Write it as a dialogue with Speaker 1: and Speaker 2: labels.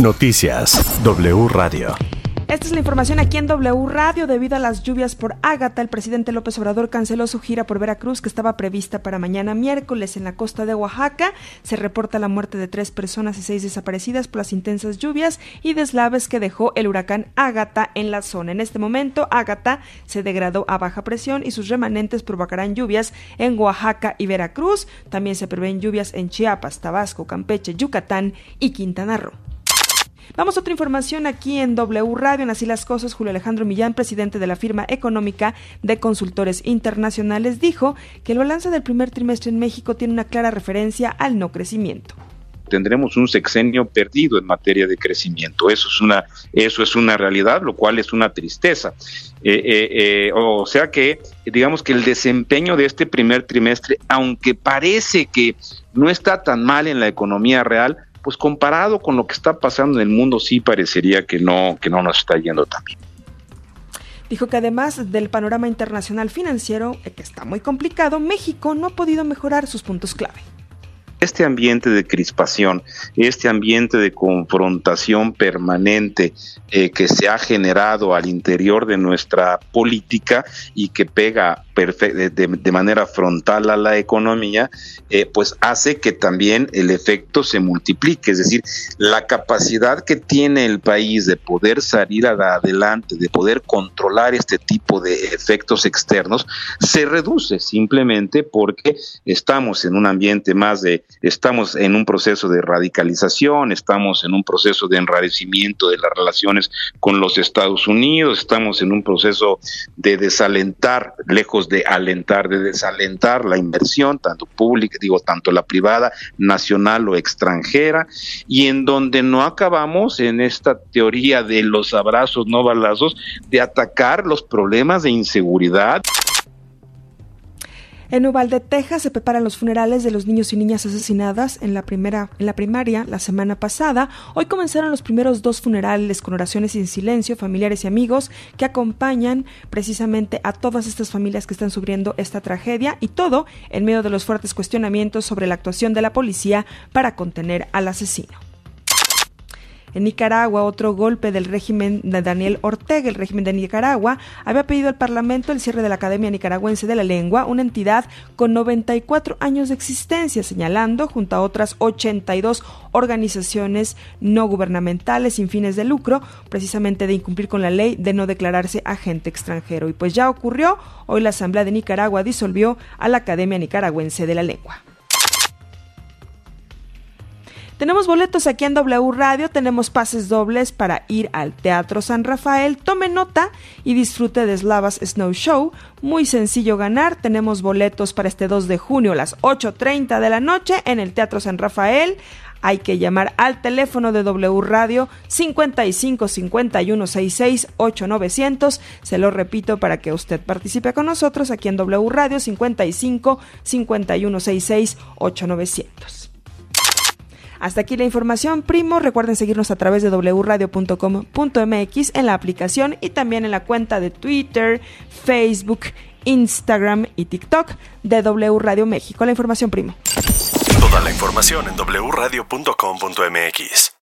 Speaker 1: Noticias W Radio.
Speaker 2: Esta es la información aquí en W Radio. Debido a las lluvias por Ágata, el presidente López Obrador canceló su gira por Veracruz que estaba prevista para mañana miércoles en la costa de Oaxaca. Se reporta la muerte de tres personas y seis desaparecidas por las intensas lluvias y deslaves que dejó el huracán Ágata en la zona. En este momento, Ágata se degradó a baja presión y sus remanentes provocarán lluvias en Oaxaca y Veracruz. También se prevén lluvias en Chiapas, Tabasco, Campeche, Yucatán y Quintana Roo. Vamos a otra información aquí en W Radio, en Así las Cosas. Julio Alejandro Millán, presidente de la firma económica de consultores internacionales, dijo que el balance del primer trimestre en México tiene una clara referencia al no crecimiento
Speaker 3: tendremos un sexenio perdido en materia de crecimiento. Eso es una, eso es una realidad, lo cual es una tristeza. Eh, eh, eh, o sea que, digamos que el desempeño de este primer trimestre, aunque parece que no está tan mal en la economía real, pues comparado con lo que está pasando en el mundo sí parecería que no, que no nos está yendo tan bien.
Speaker 2: Dijo que además del panorama internacional financiero, que está muy complicado, México no ha podido mejorar sus puntos clave
Speaker 3: este ambiente de crispación, este ambiente de confrontación permanente eh, que se ha generado al interior de nuestra política y que pega de, de, manera frontal a la economía, eh, pues hace que también el efecto se multiplique. Es decir, la capacidad que tiene el país de poder salir adelante, de poder controlar este tipo de efectos externos, se reduce simplemente porque estamos en un ambiente más de, estamos en un proceso de radicalización, estamos en un proceso de enrarecimiento de las relaciones con los Estados Unidos, estamos en un proceso de desalentar, lejos de alentar, de desalentar la inversión, tanto pública, digo, tanto la privada, nacional o extranjera, y en donde no acabamos en esta teoría de los abrazos no balazos, de atacar los problemas de inseguridad.
Speaker 2: En Uvalde, Texas, se preparan los funerales de los niños y niñas asesinadas en la primera, en la primaria la semana pasada. Hoy comenzaron los primeros dos funerales con oraciones en silencio, familiares y amigos que acompañan precisamente a todas estas familias que están sufriendo esta tragedia y todo en medio de los fuertes cuestionamientos sobre la actuación de la policía para contener al asesino. En Nicaragua, otro golpe del régimen de Daniel Ortega, el régimen de Nicaragua, había pedido al Parlamento el cierre de la Academia Nicaragüense de la Lengua, una entidad con 94 años de existencia, señalando, junto a otras 82 organizaciones no gubernamentales sin fines de lucro, precisamente de incumplir con la ley de no declararse agente extranjero. Y pues ya ocurrió, hoy la Asamblea de Nicaragua disolvió a la Academia Nicaragüense de la Lengua. Tenemos boletos aquí en W Radio, tenemos pases dobles para ir al Teatro San Rafael. Tome nota y disfrute de Slavas Snow Show. Muy sencillo ganar. Tenemos boletos para este 2 de junio a las 8.30 de la noche en el Teatro San Rafael. Hay que llamar al teléfono de W Radio 55 51 66 8900. Se lo repito para que usted participe con nosotros aquí en W Radio 55 51 66 8900. Hasta aquí la información, primo. Recuerden seguirnos a través de wradio.com.mx en la aplicación y también en la cuenta de Twitter, Facebook, Instagram y TikTok de W Radio México. La información, primo.
Speaker 1: Toda la información en wradio.com.mx.